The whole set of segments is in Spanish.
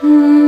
Hmm.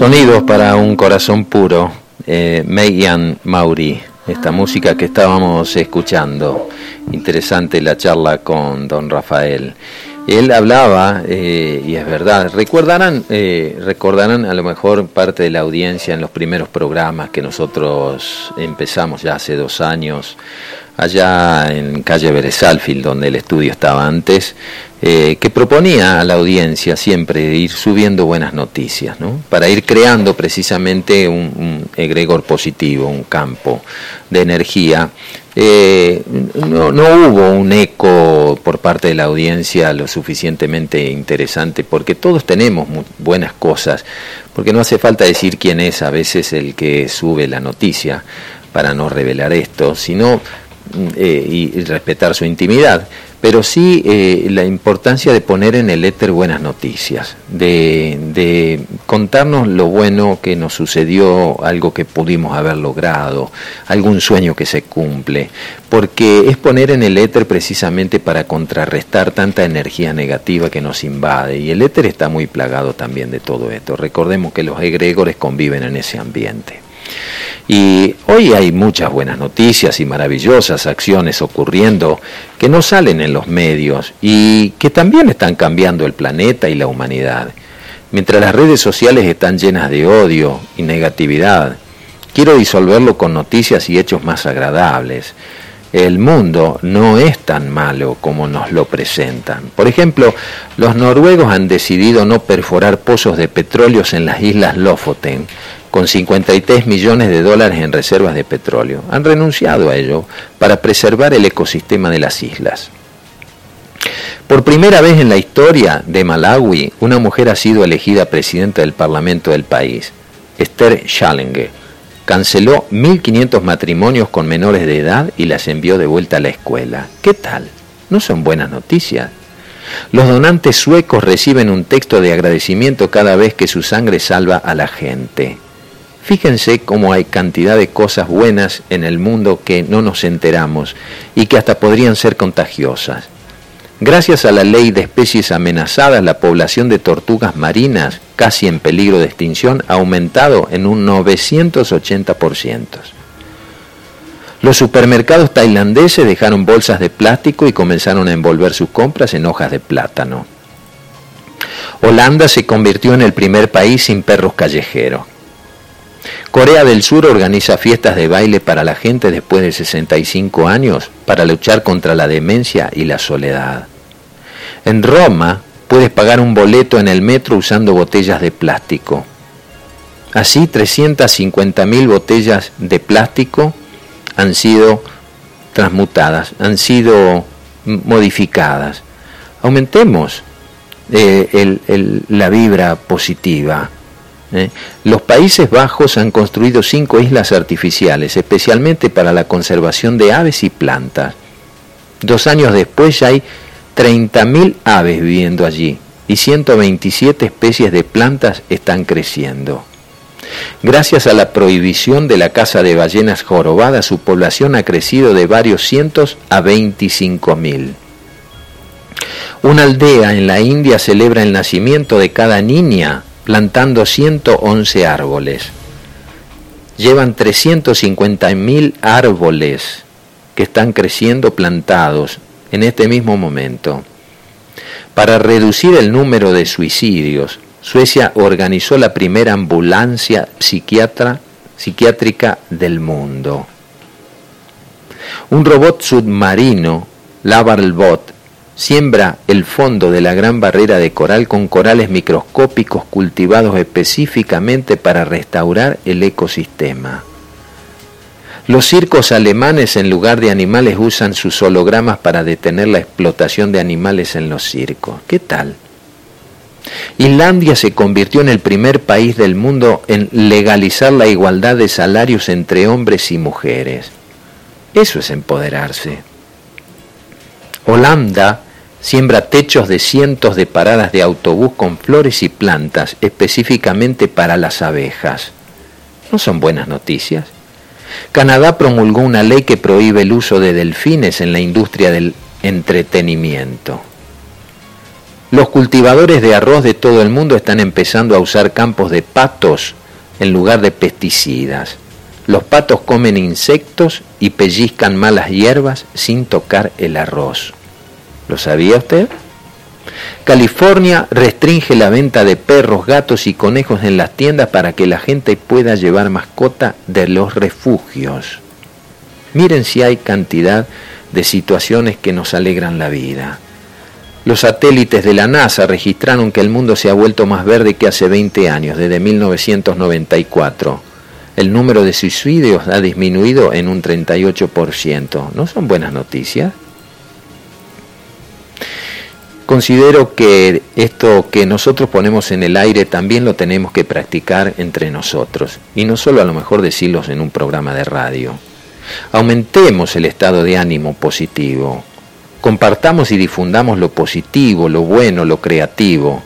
Sonidos para un corazón puro, eh, Meiyan Mauri, esta música que estábamos escuchando. Interesante la charla con don Rafael. Él hablaba, eh, y es verdad, recordarán, eh, recordarán a lo mejor parte de la audiencia en los primeros programas que nosotros empezamos ya hace dos años, allá en calle Beresalfield, donde el estudio estaba antes, eh, que proponía a la audiencia siempre ir subiendo buenas noticias, ¿no? para ir creando precisamente un, egregor positivo, un campo de energía. Eh, no, no, hubo un eco por parte de la audiencia lo suficientemente interesante, porque todos tenemos buenas cosas, porque no hace falta decir quién es a veces el que sube la noticia para no revelar esto, sino eh, y respetar su intimidad, pero sí eh, la importancia de poner en el éter buenas noticias, de, contarnos lo bueno que nos sucedió, algo que pudimos haber logrado, algún sueño que se cumple, porque es poner en el éter precisamente para contrarrestar tanta energía negativa que nos invade, y el éter está muy plagado también de todo esto. Recordemos que los egregores conviven en ese ambiente. Y hoy hay muchas buenas noticias y maravillosas acciones ocurriendo que no salen en los medios y que también están cambiando el planeta y la humanidad. Mientras las redes sociales están llenas de odio y negatividad, quiero disolverlo con noticias y hechos más agradables. El mundo no es tan malo como nos lo presentan. Por ejemplo, los noruegos han decidido no perforar pozos de petróleos en las islas Lofoten, con 53 millones de dólares en reservas de petróleo. Han renunciado a ello para preservar el ecosistema de las islas. Por primera vez en la historia de Malawi, una mujer ha sido elegida presidenta del Parlamento del país, Esther Chalenge. Canceló 1.500 matrimonios con menores de edad y las envió de vuelta a la escuela. ¿Qué tal? ¿No son buenas noticias? Los donantes suecos reciben un texto de agradecimiento cada vez que su sangre salva a la gente. Fíjense cómo hay cantidad de cosas buenas en el mundo que no nos enteramos y que hasta podrían ser contagiosas. Gracias a la ley de especies amenazadas, la población de tortugas marinas, casi en peligro de extinción, ha aumentado en un 980%. Los supermercados tailandeses dejaron bolsas de plástico y comenzaron a envolver sus compras en hojas de plátano. Holanda se convirtió en el primer país sin perros callejeros. Corea del Sur organiza fiestas de baile para la gente después de 65 años para luchar contra la demencia y la soledad. En Roma puedes pagar un boleto en el metro usando botellas de plástico. Así 350.000 botellas de plástico han sido transmutadas, han sido modificadas. Aumentemos eh, la vibra positiva ¿eh? Los Países Bajos han construido cinco islas artificiales, especialmente para la conservación de aves y plantas. Dos años después ya hay 30.000 aves viviendo allí y 127 especies de plantas están creciendo. Gracias a la prohibición de la caza de ballenas jorobadas, su población ha crecido de varios cientos a 25.000. Una aldea en la India celebra el nacimiento de cada niña plantando 111 árboles. Llevan 350.000 árboles que están creciendo plantados en este mismo momento. Para reducir el número de suicidios, Suecia organizó la primera ambulancia psiquiátrica del mundo. Un robot submarino, Lavalbot, siembra el fondo de la gran barrera de coral con corales microscópicos cultivados específicamente para restaurar el ecosistema. Los circos alemanes en lugar de animales usan sus hologramas para detener la explotación de animales en los circos. ¿Qué tal? Islandia se convirtió en el primer país del mundo en legalizar la igualdad de salarios entre hombres y mujeres. Eso es empoderarse. Holanda siembra techos de cientos de paradas de autobús con flores y plantas específicamente para las abejas. ¿No son buenas noticias? Canadá promulgó una ley que prohíbe el uso de delfines en la industria del entretenimiento. Los cultivadores de arroz de todo el mundo están empezando a usar campos de patos en lugar de pesticidas. Los patos comen insectos y pellizcan malas hierbas sin tocar el arroz. ¿Lo sabía usted? California restringe la venta de perros, gatos y conejos en las tiendas para que la gente pueda llevar mascota de los refugios. Miren si hay cantidad de situaciones que nos alegran la vida. Los satélites de la NASA registraron que el mundo se ha vuelto más verde que hace 20 años, desde 1994. El número de suicidios ha disminuido en un 38%. ¿No son buenas noticias? Considero que esto que nosotros ponemos en el aire también lo tenemos que practicar entre nosotros y no solo a lo mejor decirlos en un programa de radio. Aumentemos el estado de ánimo positivo, compartamos y difundamos lo positivo, lo bueno, lo creativo.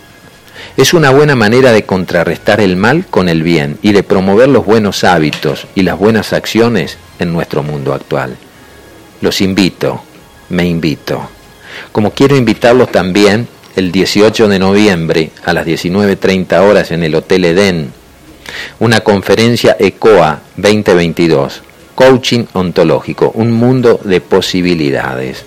Es una buena manera de contrarrestar el mal con el bien y de promover los buenos hábitos y las buenas acciones en nuestro mundo actual. Los invito, me invito como quiero invitarlos también el 18 de noviembre a las 19.30 horas en el Hotel Edén, una conferencia ECOA 2022, Coaching Ontológico, un mundo de posibilidades.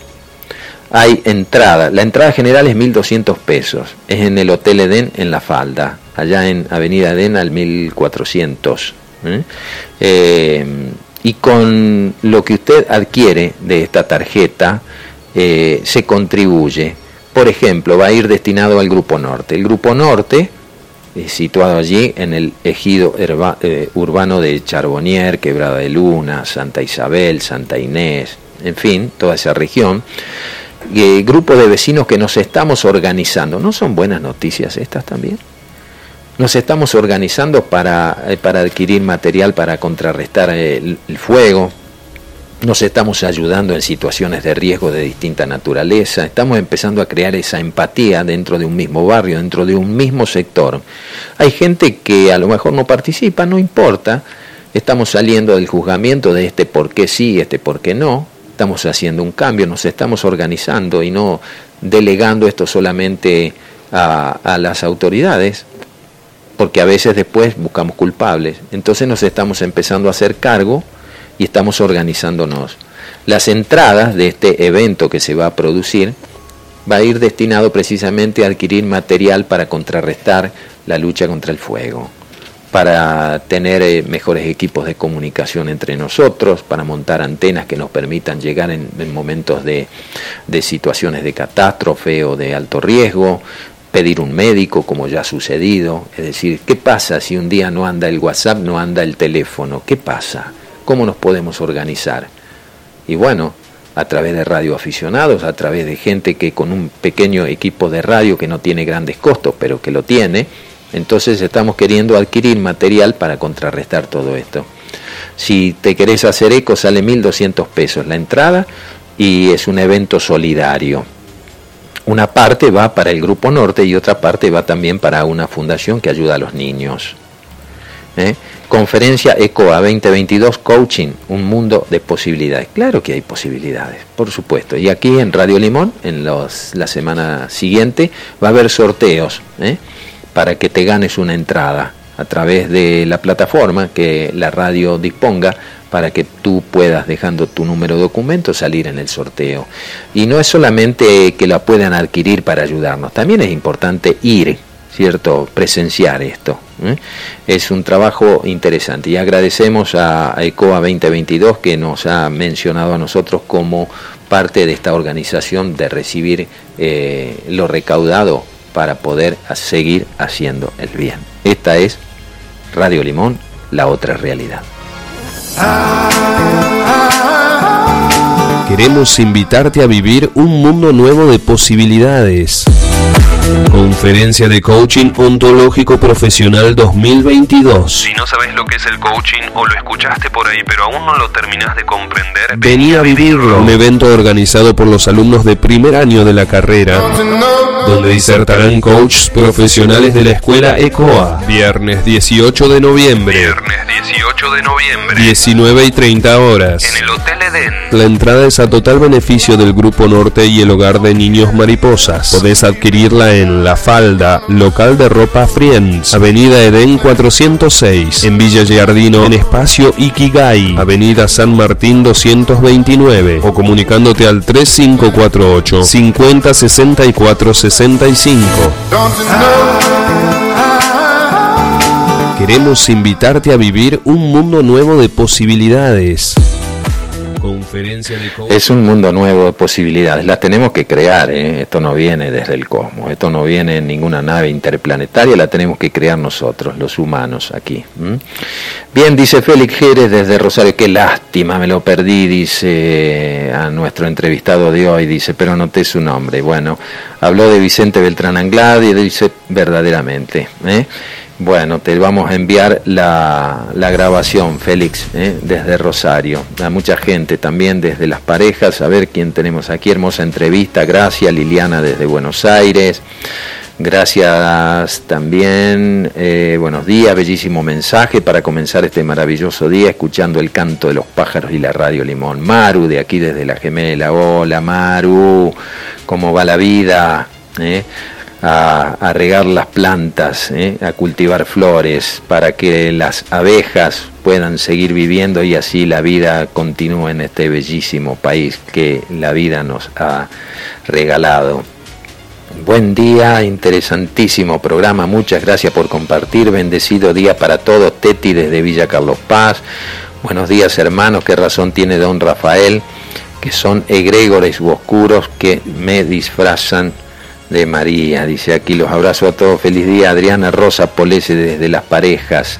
Hay entrada, la entrada general es 1.200 pesos, es en el Hotel Edén en La Falda, allá en Avenida Edén al 1400. ¿eh? Eh, y con lo que usted adquiere de esta tarjeta, eh, se contribuye. Por ejemplo, va a ir destinado al Grupo Norte. El Grupo Norte, es situado allí en el ejido eh, urbano de Charbonnier, Quebrada de Luna, Santa Isabel, Santa Inés, en fin, toda esa región. Y, grupo de vecinos que nos estamos organizando. ¿No son buenas noticias estas también? Nos estamos organizando para, eh, para adquirir material para contrarrestar el fuego, nos estamos ayudando en situaciones de riesgo de distinta naturaleza, estamos empezando a crear esa empatía dentro de un mismo barrio, dentro de un mismo sector. Hay gente que a lo mejor no participa, no importa, estamos saliendo del juzgamiento de este por qué sí, este por qué no, estamos haciendo un cambio, nos estamos organizando y no delegando esto solamente a, a las autoridades, porque a veces después buscamos culpables. Entonces nos estamos empezando a hacer cargo y estamos organizándonos. Las entradas de este evento que se va a producir va a ir destinado precisamente a adquirir material para contrarrestar la lucha contra el fuego, para tener eh, mejores equipos de comunicación entre nosotros, para montar antenas que nos permitan llegar en, momentos de, de situaciones de catástrofe o de alto riesgo, pedir un médico como ya ha sucedido, es decir, ¿qué pasa si un día no anda el WhatsApp, no anda el teléfono? ¿Qué pasa? ¿Cómo nos podemos organizar? Y bueno, a través de radioaficionados, a través de gente que con un pequeño equipo de radio que no tiene grandes costos, pero que lo tiene, entonces estamos queriendo adquirir material para contrarrestar todo esto. Si te querés hacer eco, sale 1.200 pesos la entrada y es un evento solidario. Una parte va para el Grupo Norte y otra parte va también para una fundación que ayuda a los niños. ¿Eh? Conferencia ECOA 2022 Coaching, un mundo de posibilidades. Claro que hay posibilidades, por supuesto. Y aquí en Radio Limón, en los, la semana siguiente, va a haber sorteos ¿eh? para que te ganes una entrada a través de la plataforma que la radio disponga para que tú puedas, dejando tu número de documento, salir en el sorteo. Y no es solamente que la puedan adquirir para ayudarnos, también es importante ir ¿cierto? Presenciar esto. ¿eh? Es un trabajo interesante y agradecemos a ECOA 2022 que nos ha mencionado a nosotros como parte de esta organización de recibir eh, lo recaudado para poder seguir haciendo el bien. Esta es Radio Limón, la otra realidad. Queremos invitarte a vivir un mundo nuevo de posibilidades. Conferencia de Coaching Ontológico Profesional 2022. Si no sabes lo que es el coaching o lo escuchaste por ahí pero aún no lo terminas de comprender, vení a vivirlo. Un evento organizado por los alumnos de primer año de la carrera donde disertarán coaches profesionales de la escuela ECOA. Viernes 18 de noviembre. Viernes 18 de noviembre. 19 y 30 horas. En el Hotel Edén. La entrada es a total beneficio del Grupo Norte y el Hogar de Niños Mariposas. Podés adquirirla en La Falda, local de ropa Friends, Avenida Edén 406, en Villa Giardino, en espacio Ikigai, Avenida San Martín 229, o comunicándote al 3548 5064 65. Queremos invitarte a vivir un mundo nuevo de posibilidades. Conferencia de. Es un mundo nuevo de posibilidades, las tenemos que crear, ¿eh? esto no viene desde el cosmos, esto no viene en ninguna nave interplanetaria, la tenemos que crear nosotros, los humanos aquí. Bien, dice Félix Jerez desde Rosario, qué lástima, me lo perdí, dice a nuestro entrevistado de hoy, dice, pero anoté su nombre. Bueno, habló de Vicente Beltrán Anglada y dice verdaderamente. ¿eh? Bueno, te vamos a enviar la, grabación, Félix, ¿eh? desde Rosario. A mucha gente también desde las parejas, a ver quién tenemos aquí. Hermosa entrevista, gracias Liliana desde Buenos Aires. Gracias también, eh, buenos días, bellísimo mensaje para comenzar este maravilloso día escuchando el canto de los pájaros y la radio Limón. Maru, de aquí desde la gemela, hola Maru, ¿cómo va la vida? ¿Eh? A, regar las plantas, ¿eh? a cultivar flores, para que las abejas puedan seguir viviendo y así la vida continúe en este bellísimo país que la vida nos ha regalado. Buen día, interesantísimo programa, muchas gracias por compartir, bendecido día para todos, Teti desde Villa Carlos Paz, buenos días hermanos, qué razón tiene don Rafael, que son egregores u oscuros que me disfrazan de María. Dice aquí los abrazo a todos. Feliz día Adriana Rosa Polese desde Las Parejas.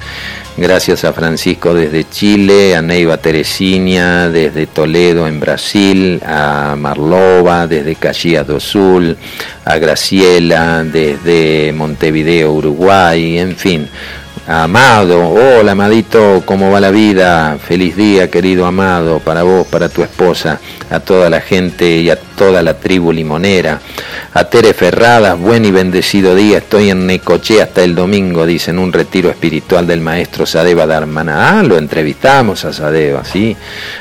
Gracias a Francisco desde Chile, a Neiva Teresina desde Toledo en Brasil, a Marlova desde Caxias do Sul, a Graciela desde Montevideo, Uruguay, en fin. Amado, hola Amadito, ¿cómo va la vida? Feliz día, querido Amado, para vos, para tu esposa, a toda la gente y a toda la tribu limonera. A Tere Ferradas, buen y bendecido día, estoy en Necoche hasta el domingo, dice, en un retiro espiritual del maestro Sadeva Dharmana. Ah, lo entrevistamos a Sadeva, ¿sí?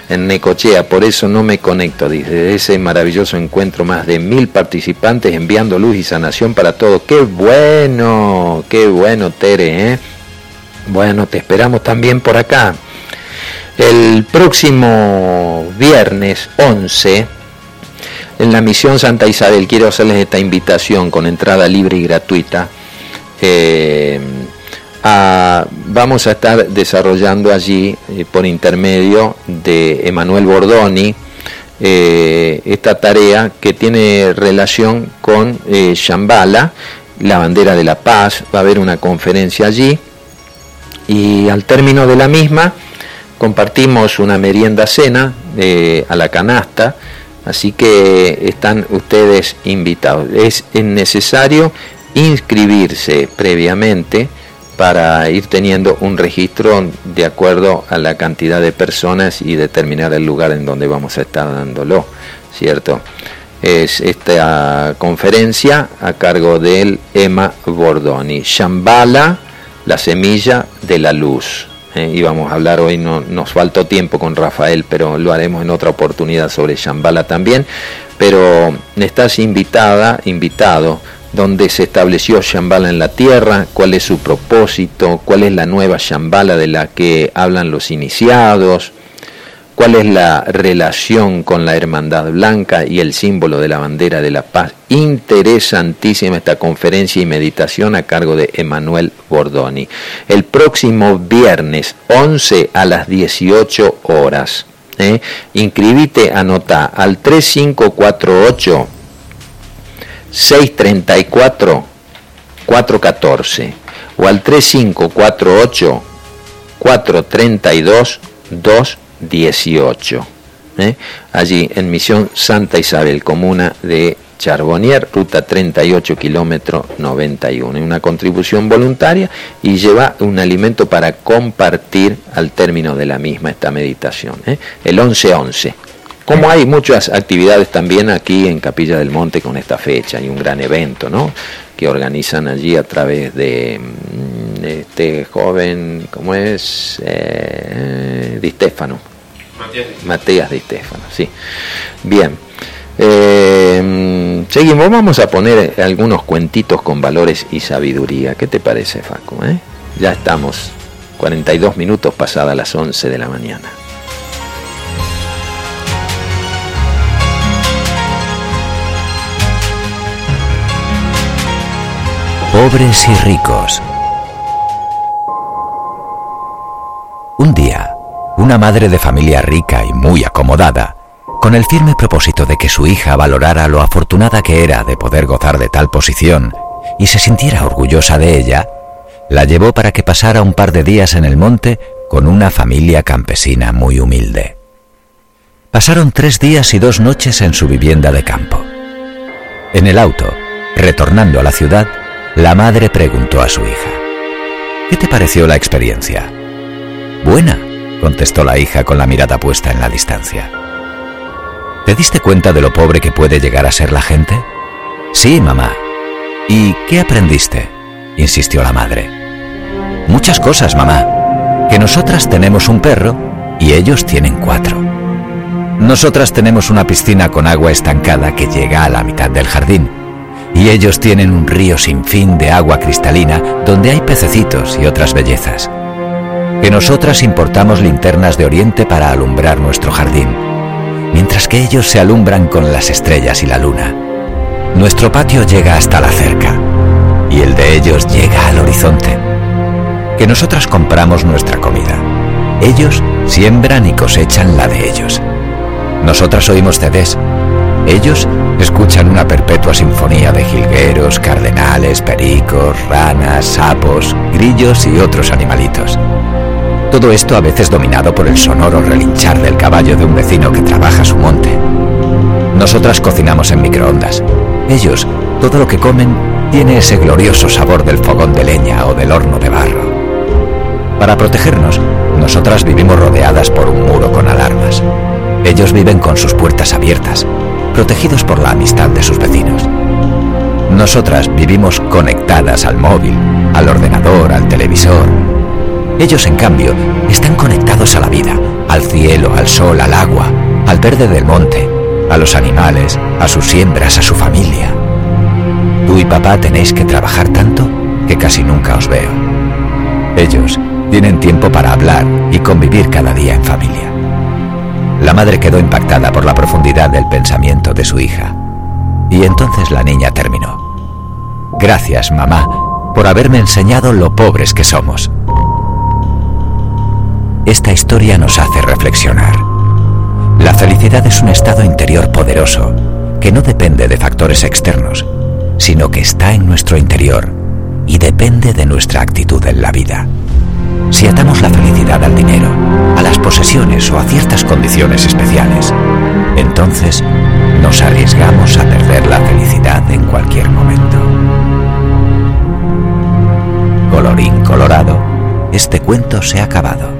En Necochea, por eso no me conecto, dice, ese maravilloso encuentro, más de mil participantes enviando luz y sanación para todos. ¡Qué bueno! ¡Qué bueno, Tere, eh! Bueno, te esperamos también por acá. El próximo viernes 11, en la misión Santa Isabel, quiero hacerles esta invitación con entrada libre y gratuita. Eh, vamos a estar desarrollando allí, eh, por intermedio de Emanuel Bordoni, eh, esta tarea que tiene relación con Shambhala, la bandera de la paz. Va a haber una conferencia allí y al término de la misma compartimos una merienda cena eh, a la canasta, así que están ustedes invitados. Es necesario inscribirse previamente para ir teniendo un registro de acuerdo a la cantidad de personas y determinar el lugar en donde vamos a estar dándolo, ¿cierto? Es esta conferencia a cargo del Emma Bordoni. Shambhala la semilla de la luz. Eh, íbamos a hablar hoy, no, nos faltó tiempo con Rafael, pero lo haremos en otra oportunidad sobre Shambhala también. Pero estás invitada, invitado, donde se estableció Shambhala en la tierra, cuál es su propósito, cuál es la nueva Shambhala de la que hablan los iniciados, cuál es la relación con la hermandad blanca y el símbolo de la bandera de la paz. Interesantísima esta conferencia y meditación a cargo de Emanuel Bordoni. El próximo viernes 11 a las 18 horas. ¿eh? Inscribite, anota al 3548 634 414 o al 3548 432 2 18. ¿eh? Allí en Misión Santa Isabel, comuna de Charbonnier, ruta 38, kilómetro 91. Una contribución voluntaria y lleva un alimento para compartir al término de la misma esta meditación. ¿eh? El 11-11. Como hay muchas actividades también aquí en Capilla del Monte con esta fecha, hay un gran evento, ¿no? Que organizan allí a través de mm, este joven, ¿cómo es? Eh, Di Stefano. Matías Di Stefano, sí. Bien. Eh, seguimos, vamos a poner algunos cuentitos con valores y sabiduría. ¿Qué te parece, Facu? Eh? Ya estamos 42 minutos pasadas las 11 de la mañana. Pobres y ricos. Un día, una madre de familia rica y muy acomodada, con el firme propósito de que su hija valorara lo afortunada que era de poder gozar de tal posición y se sintiera orgullosa de ella, la llevó para que pasara un par de días en el monte con una familia campesina muy humilde. Pasaron tres días y dos noches en su vivienda de campo. En el auto, retornando a la ciudad, la madre preguntó a su hija, ¿Qué te pareció la experiencia? Buena, contestó la hija con la mirada puesta en la distancia. ¿Te diste cuenta de lo pobre que puede llegar a ser la gente? Sí, mamá. ¿Y qué aprendiste? insistió la madre. Muchas cosas, mamá. Que nosotras tenemos un perro y ellos tienen cuatro. Nosotras tenemos una piscina con agua estancada que llega a la mitad del jardín. Y ellos tienen un río sin fin de agua cristalina donde hay pececitos y otras bellezas. Que nosotras importamos linternas de oriente para alumbrar nuestro jardín, mientras que ellos se alumbran con las estrellas y la luna. Nuestro patio llega hasta la cerca y el de ellos llega al horizonte. Que nosotras compramos nuestra comida. Ellos siembran y cosechan la de ellos. Nosotras oímos CDs. Ellos escuchan una perpetua sinfonía de jilgueros, cardenales, pericos, ranas, sapos, grillos y otros animalitos. Todo esto a veces dominado por el sonoro relinchar del caballo de un vecino que trabaja su monte. Nosotras cocinamos en microondas. Ellos, todo lo que comen, tiene ese glorioso sabor del fogón de leña o del horno de barro. Para protegernos, nosotras vivimos rodeadas por un muro con alarmas. Ellos viven con sus puertas abiertas, protegidos por la amistad de sus vecinos. Nosotras vivimos conectadas al móvil, al ordenador, al televisor. Ellos, en cambio, están conectados a la vida, al cielo, al sol, al agua, al verde del monte, a los animales, a sus siembras, a su familia. Tú y papá tenéis que trabajar tanto que casi nunca os veo. Ellos tienen tiempo para hablar y convivir cada día en familia. La madre quedó impactada por la profundidad del pensamiento de su hija. Y entonces la niña terminó. Gracias, mamá, por haberme enseñado lo pobres que somos. Esta historia nos hace reflexionar. La felicidad es un estado interior poderoso que no depende de factores externos, sino que está en nuestro interior y depende de nuestra actitud en la vida. Si atamos la felicidad al dinero, a las posesiones o a ciertas condiciones especiales, entonces nos arriesgamos a perder la felicidad en cualquier momento. Colorín colorado, este cuento se ha acabado.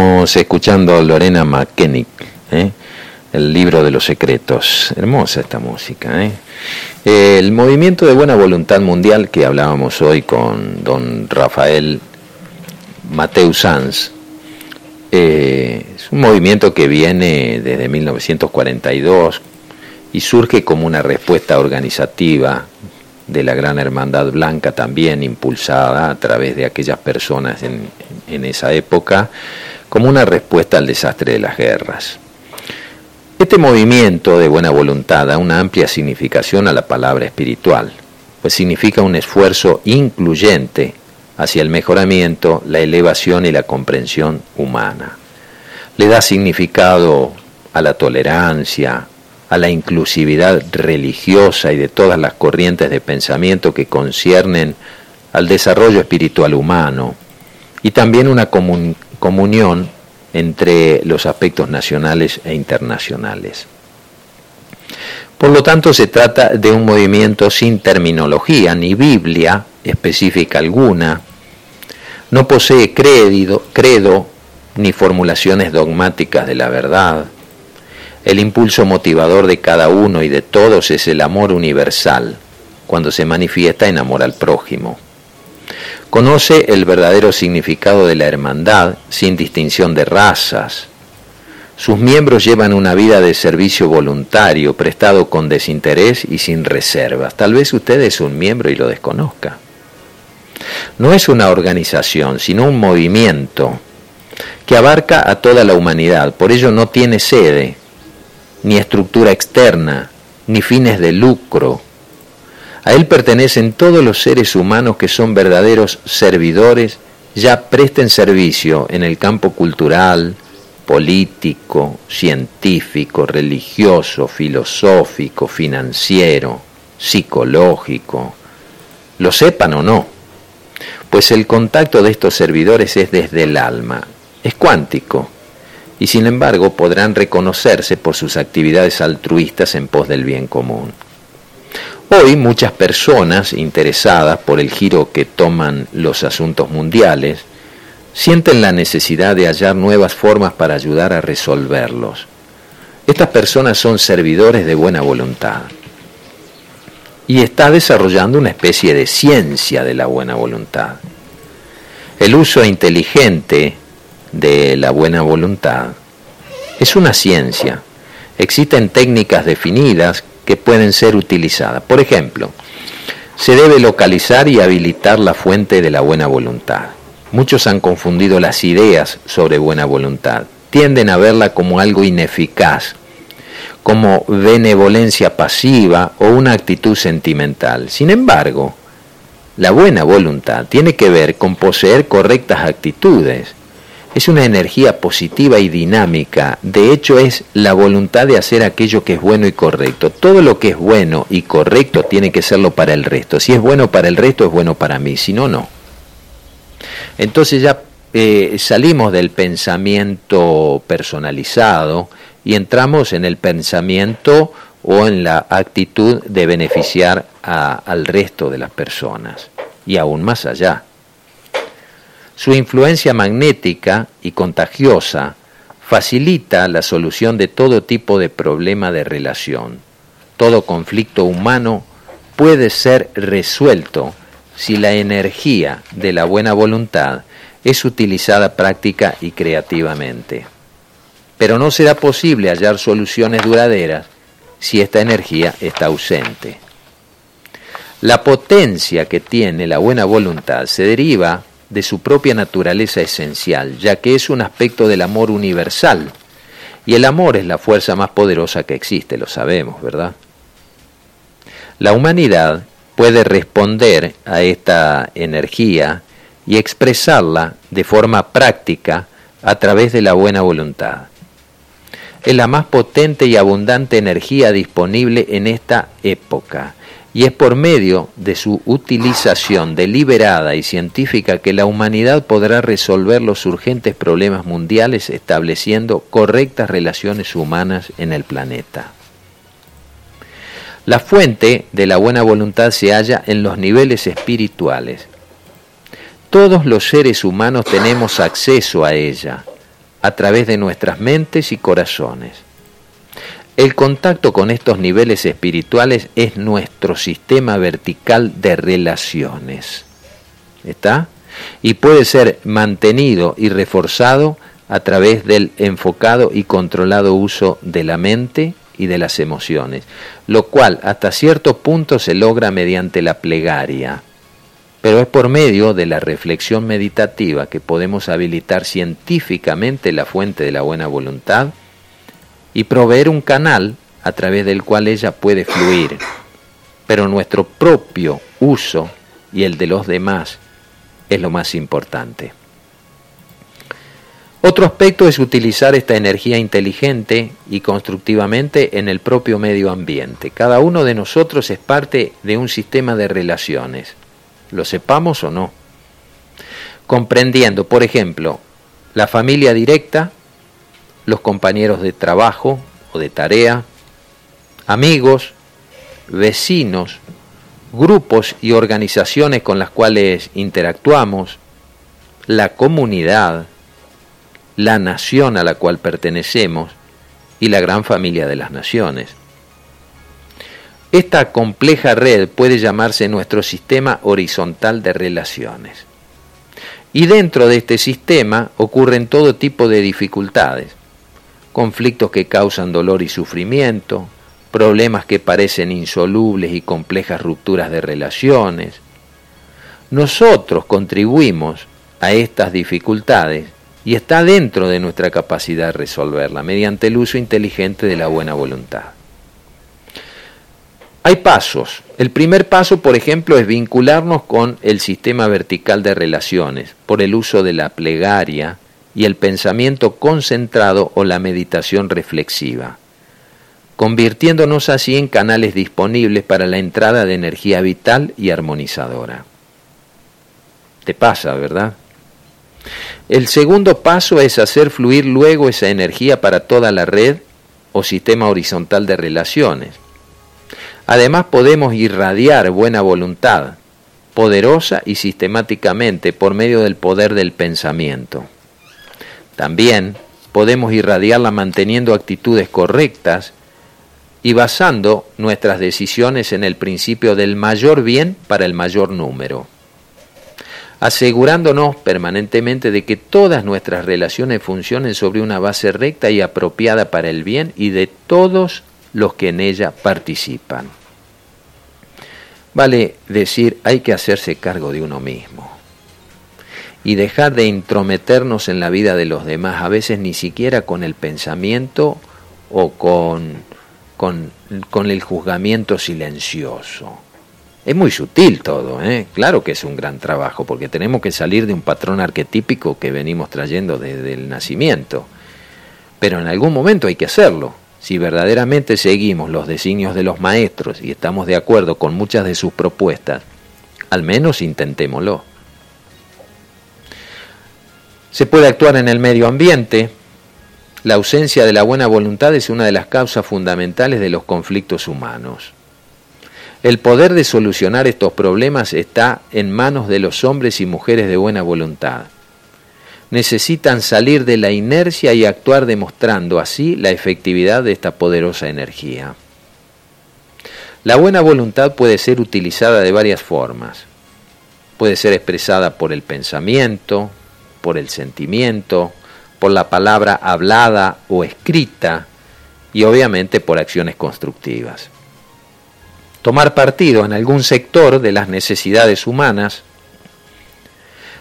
Estábamos escuchando Lorena McKennick, ¿eh? el libro de los secretos. Hermosa esta música. ¿eh? El movimiento de buena voluntad mundial que hablábamos hoy con don Rafael Mateu Sanz eh, es un movimiento que viene desde 1942 y surge como una respuesta organizativa de la Gran Hermandad Blanca también impulsada a través de aquellas personas en, en esa época como una respuesta al desastre de las guerras. Este movimiento de buena voluntad da una amplia significación a la palabra espiritual, pues significa un esfuerzo incluyente hacia el mejoramiento, la elevación y la comprensión humana. Le da significado a la tolerancia, a la inclusividad religiosa y de todas las corrientes de pensamiento que conciernen al desarrollo espiritual humano y también una comunión entre los aspectos nacionales e internacionales. Por lo tanto, se trata de un movimiento sin terminología ni Biblia específica alguna, no posee crédito, credo ni formulaciones dogmáticas de la verdad, el impulso motivador de cada uno y de todos es el amor universal, cuando se manifiesta en amor al prójimo. Conoce el verdadero significado de la hermandad sin distinción de razas. Sus miembros llevan una vida de servicio voluntario, prestado con desinterés y sin reservas. Tal vez usted es un miembro y lo desconozca. No es una organización, sino un movimiento que abarca a toda la humanidad. Por ello no tiene sede, ni estructura externa, ni fines de lucro. A él pertenecen todos los seres humanos que son verdaderos servidores, ya presten servicio en el campo cultural, político, científico, religioso, filosófico, financiero, psicológico, lo sepan o no, pues el contacto de estos servidores es desde el alma, es cuántico, y sin embargo podrán reconocerse por sus actividades altruistas en pos del bien común. Hoy muchas personas interesadas por el giro que toman los asuntos mundiales sienten la necesidad de hallar nuevas formas para ayudar a resolverlos. Estas personas son servidores de buena voluntad y está desarrollando una especie de ciencia de la buena voluntad. El uso inteligente de la buena voluntad es una ciencia. Existen técnicas definidas que pueden ser utilizadas. Por ejemplo, se debe localizar y habilitar la fuente de la buena voluntad. Muchos han confundido las ideas sobre buena voluntad. Tienden a verla como algo ineficaz, como benevolencia pasiva o una actitud sentimental. Sin embargo, la buena voluntad tiene que ver con poseer correctas actitudes, es una energía positiva y dinámica. De hecho, es la voluntad de hacer aquello que es bueno y correcto. Todo lo que es bueno y correcto tiene que serlo para el resto. Si es bueno para el resto, es bueno para mí. Si no, no. Entonces ya eh, salimos del pensamiento personalizado y entramos en el pensamiento o en la actitud de beneficiar al resto de las personas y aún más allá. Su influencia magnética y contagiosa facilita la solución de todo tipo de problema de relación. Todo conflicto humano puede ser resuelto si la energía de la buena voluntad es utilizada práctica y creativamente. Pero no será posible hallar soluciones duraderas si esta energía está ausente. La potencia que tiene la buena voluntad se deriva de su propia naturaleza esencial, ya que es un aspecto del amor universal. Y el amor es la fuerza más poderosa que existe, lo sabemos, ¿verdad? La humanidad puede responder a esta energía y expresarla de forma práctica a través de la buena voluntad. Es la más potente y abundante energía disponible en esta época y es por medio de su utilización deliberada y científica que la humanidad podrá resolver los urgentes problemas mundiales estableciendo correctas relaciones humanas en el planeta. La fuente de la buena voluntad se halla en los niveles espirituales. Todos los seres humanos tenemos acceso a ella, a través de nuestras mentes y corazones. El contacto con estos niveles espirituales es nuestro sistema vertical de relaciones. ¿Está? Y puede ser mantenido y reforzado a través del enfocado y controlado uso de la mente y de las emociones, lo cual hasta cierto punto se logra mediante la plegaria. Pero es por medio de la reflexión meditativa que podemos habilitar científicamente la fuente de la buena voluntad y proveer un canal a través del cual ella puede fluir. Pero nuestro propio uso y el de los demás es lo más importante. Otro aspecto es utilizar esta energía inteligente y constructivamente en el propio medio ambiente. Cada uno de nosotros es parte de un sistema de relaciones, lo sepamos o no. Comprendiendo, por ejemplo, la familia directa, los compañeros de trabajo o de tarea, amigos, vecinos, grupos y organizaciones con las cuales interactuamos, la comunidad, la nación a la cual pertenecemos y la gran familia de las naciones. Esta compleja red puede llamarse nuestro sistema horizontal de relaciones. Y dentro de este sistema ocurren todo tipo de dificultades, conflictos que causan dolor y sufrimiento, problemas que parecen insolubles y complejas rupturas de relaciones. Nosotros contribuimos a estas dificultades y está dentro de nuestra capacidad resolverla mediante el uso inteligente de la buena voluntad. Hay pasos. El primer paso, por ejemplo, es vincularnos con el sistema vertical de relaciones por el uso de la plegaria y el pensamiento concentrado o la meditación reflexiva, convirtiéndonos así en canales disponibles para la entrada de energía vital y armonizadora. Te pasa, ¿verdad? El segundo paso es hacer fluir luego esa energía para toda la red o sistema horizontal de relaciones. Además podemos irradiar buena voluntad, poderosa y sistemáticamente por medio del poder del pensamiento. También podemos irradiarla manteniendo actitudes correctas y basando nuestras decisiones en el principio del mayor bien para el mayor número asegurándonos permanentemente de que todas nuestras relaciones funcionen sobre una base recta y apropiada para el bien y de todos los que en ella participan. Vale decir, hay que hacerse cargo de uno mismo y dejar de intrometernos en la vida de los demás, a veces ni siquiera con el pensamiento o con, con, con el juzgamiento silencioso es muy sutil todo, ¿eh? claro que es un gran trabajo, porque tenemos que salir de un patrón arquetípico que venimos trayendo desde el nacimiento. Pero en algún momento hay que hacerlo. Si verdaderamente seguimos los designios de los maestros y estamos de acuerdo con muchas de sus propuestas, al menos intentémoslo. Se puede actuar en el medio ambiente. La ausencia de la buena voluntad es una de las causas fundamentales de los conflictos humanos. El poder de solucionar estos problemas está en manos de los hombres y mujeres de buena voluntad. Necesitan salir de la inercia y actuar demostrando así la efectividad de esta poderosa energía. La buena voluntad puede ser utilizada de varias formas. Puede ser expresada por el pensamiento, por el sentimiento, por la palabra hablada o escrita y obviamente por acciones constructivas tomar partido en algún sector de las necesidades humanas,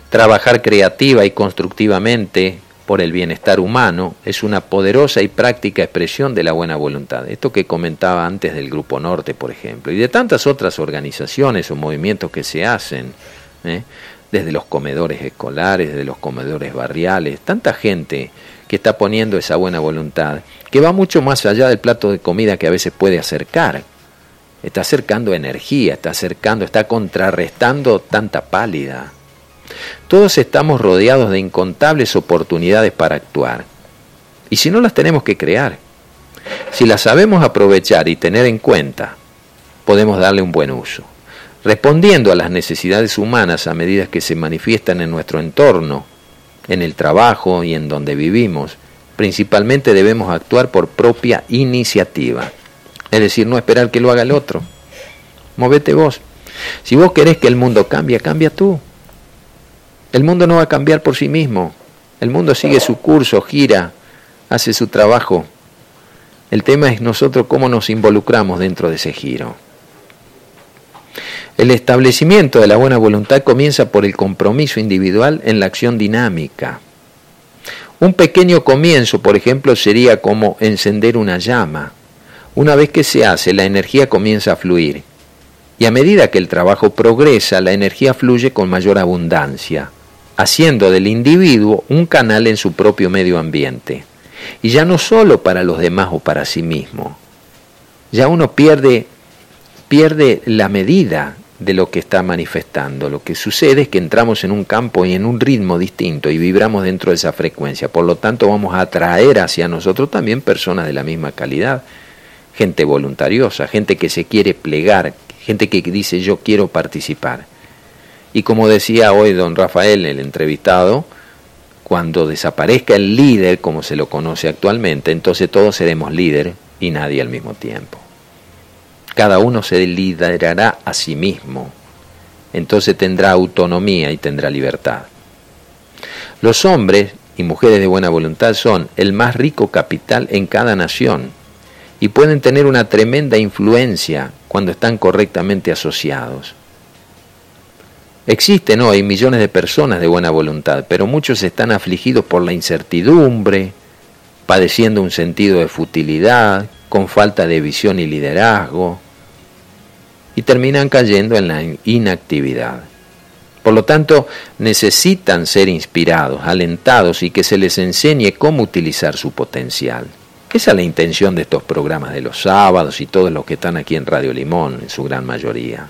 trabajar creativa y constructivamente por el bienestar humano es una poderosa y práctica expresión de la buena voluntad. Esto que comentaba antes del Grupo Norte, por ejemplo, y de tantas otras organizaciones o movimientos que se hacen, ¿eh? Desde los comedores escolares, desde los comedores barriales, tanta gente que está poniendo esa buena voluntad, que va mucho más allá del plato de comida que a veces puede acercar está acercando energía, está acercando, está contrarrestando tanta pálida. Todos estamos rodeados de incontables oportunidades para actuar. Y si no las tenemos que crear, si las sabemos aprovechar y tener en cuenta, podemos darle un buen uso. Respondiendo a las necesidades humanas a medida que se manifiestan en nuestro entorno, en el trabajo y en donde vivimos, principalmente debemos actuar por propia iniciativa. Es decir, no esperar que lo haga el otro. Movete vos. Si vos querés que el mundo cambie, cambia tú. El mundo no va a cambiar por sí mismo. El mundo sigue su curso, gira, hace su trabajo. El tema es nosotros cómo nos involucramos dentro de ese giro. El establecimiento de la buena voluntad comienza por el compromiso individual en la acción dinámica. Un pequeño comienzo, por ejemplo, sería como encender una llama. Una vez que se hace, la energía comienza a fluir. Y a medida que el trabajo progresa, la energía fluye con mayor abundancia, haciendo del individuo un canal en su propio medio ambiente. Y ya no solo para los demás o para sí mismo. Ya uno pierde, pierde la medida de lo que está manifestando. Lo que sucede es que entramos en un campo y en un ritmo distinto y vibramos dentro de esa frecuencia. Por lo tanto, vamos a atraer hacia nosotros también personas de la misma calidad, gente voluntariosa, gente que se quiere plegar, gente que dice yo quiero participar. Y como decía hoy don Rafael, el entrevistado, cuando desaparezca el líder como se lo conoce actualmente, entonces todos seremos líder y nadie al mismo tiempo cada uno se liderará a sí mismo. Entonces tendrá autonomía y tendrá libertad. Los hombres y mujeres de buena voluntad son el más rico capital en cada nación y pueden tener una tremenda influencia cuando están correctamente asociados. Existen hoy millones de personas de buena voluntad, pero muchos están afligidos por la incertidumbre, padeciendo un sentido de futilidad, con falta de visión y liderazgo, y terminan cayendo en la inactividad. Por lo tanto, necesitan ser inspirados, alentados y que se les enseñe cómo utilizar su potencial. Esa es la intención de estos programas de los sábados y todos los que están aquí en Radio Limón, en su gran mayoría.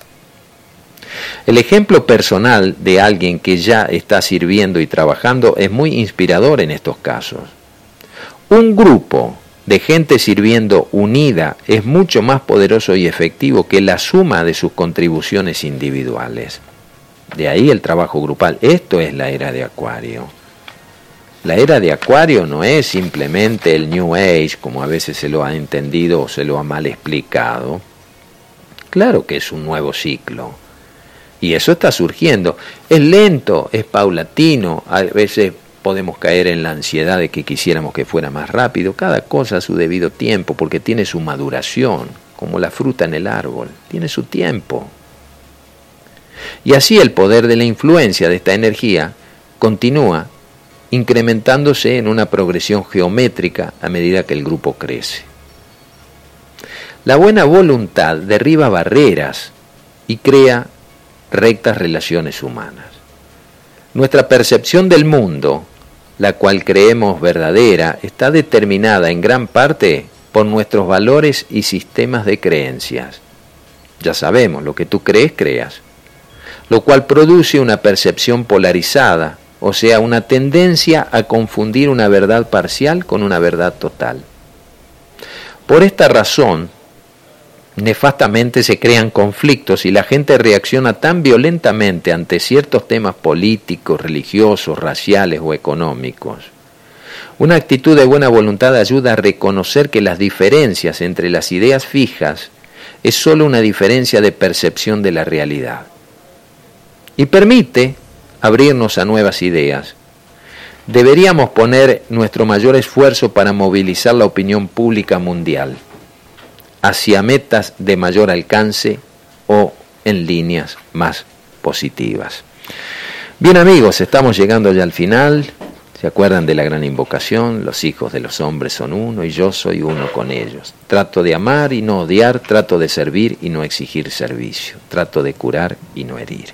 El ejemplo personal de alguien que ya está sirviendo y trabajando es muy inspirador en estos casos. Un grupo de gente sirviendo unida es mucho más poderoso y efectivo que la suma de sus contribuciones individuales. De ahí el trabajo grupal. Esto es la era de Acuario. La era de Acuario no es simplemente el New Age, como a veces se lo ha entendido o se lo ha mal explicado. Claro que es un nuevo ciclo. Y eso está surgiendo. Es lento, es paulatino, a veces podemos caer en la ansiedad de que quisiéramos que fuera más rápido, cada cosa a su debido tiempo, porque tiene su maduración, como la fruta en el árbol, tiene su tiempo. Y así el poder de la influencia de esta energía continúa incrementándose en una progresión geométrica a medida que el grupo crece. La buena voluntad derriba barreras y crea rectas relaciones humanas. Nuestra percepción del mundo, la cual creemos verdadera, está determinada en gran parte por nuestros valores y sistemas de creencias. Ya sabemos, lo que tú crees, creas. Lo cual produce una percepción polarizada, o sea, una tendencia a confundir una verdad parcial con una verdad total. Por esta razón, nefastamente se crean conflictos y la gente reacciona tan violentamente ante ciertos temas políticos, religiosos, raciales o económicos. Una actitud de buena voluntad ayuda a reconocer que las diferencias entre las ideas fijas es sólo una diferencia de percepción de la realidad. Y permite abrirnos a nuevas ideas. Deberíamos poner nuestro mayor esfuerzo para movilizar la opinión pública mundial hacia metas de mayor alcance o en líneas más positivas. Bien amigos, estamos llegando ya al final. ¿Se acuerdan de la gran invocación? Los hijos de los hombres son uno y yo soy uno con ellos. Trato de amar y no odiar, trato de servir y no exigir servicio, trato de curar y no herir.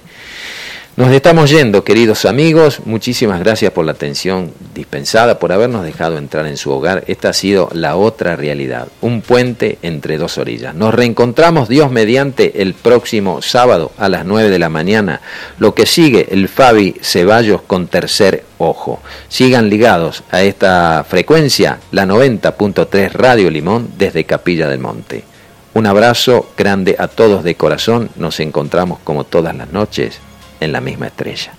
Nos estamos yendo, queridos amigos. Muchísimas gracias por la atención dispensada, por habernos dejado entrar en su hogar. Esta ha sido la otra realidad, un puente entre dos orillas. Nos reencontramos Dios mediante el próximo sábado a las 9 de la mañana. Lo que sigue el Fabi Ceballos con tercer ojo. Sigan ligados a esta frecuencia, la 90.3 Radio Limón desde Capilla del Monte. Un abrazo grande a todos de corazón. Nos encontramos como todas las noches en la misma estrella.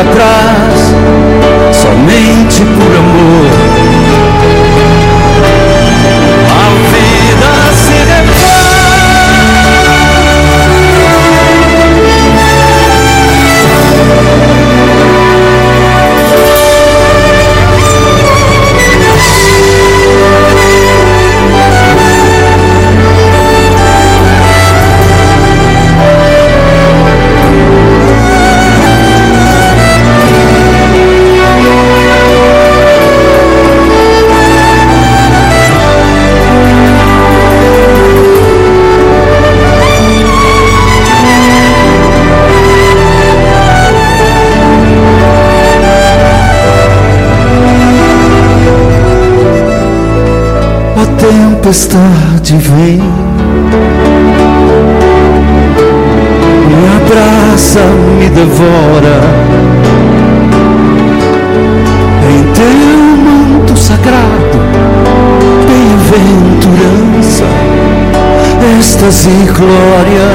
Olhar para trás, somente por amor. Tempestade vem. Me abraça, me devora. Em teu manto sagrado Bem-aventurança Êxtase e glória.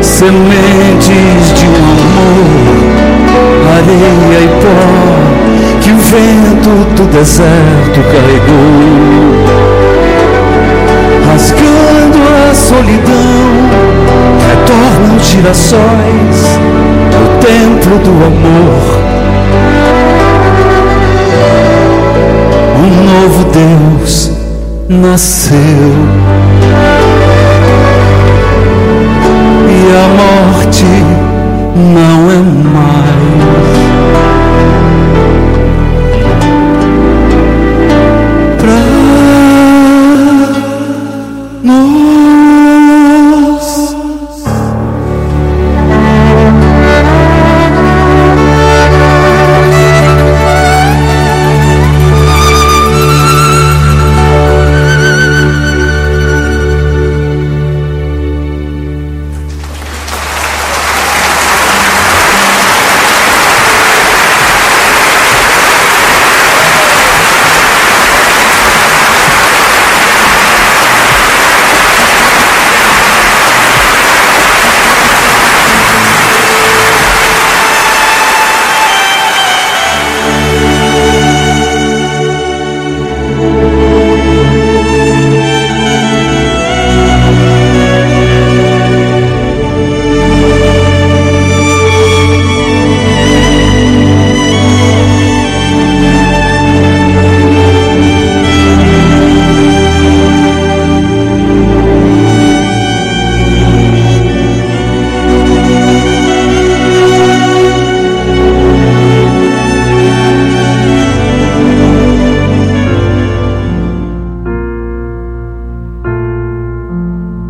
Sementes de um amor Areia e pó o vento do deserto carregou, rasgando a solidão, retornam girassóis no templo do amor. Um novo Deus nasceu. E a morte não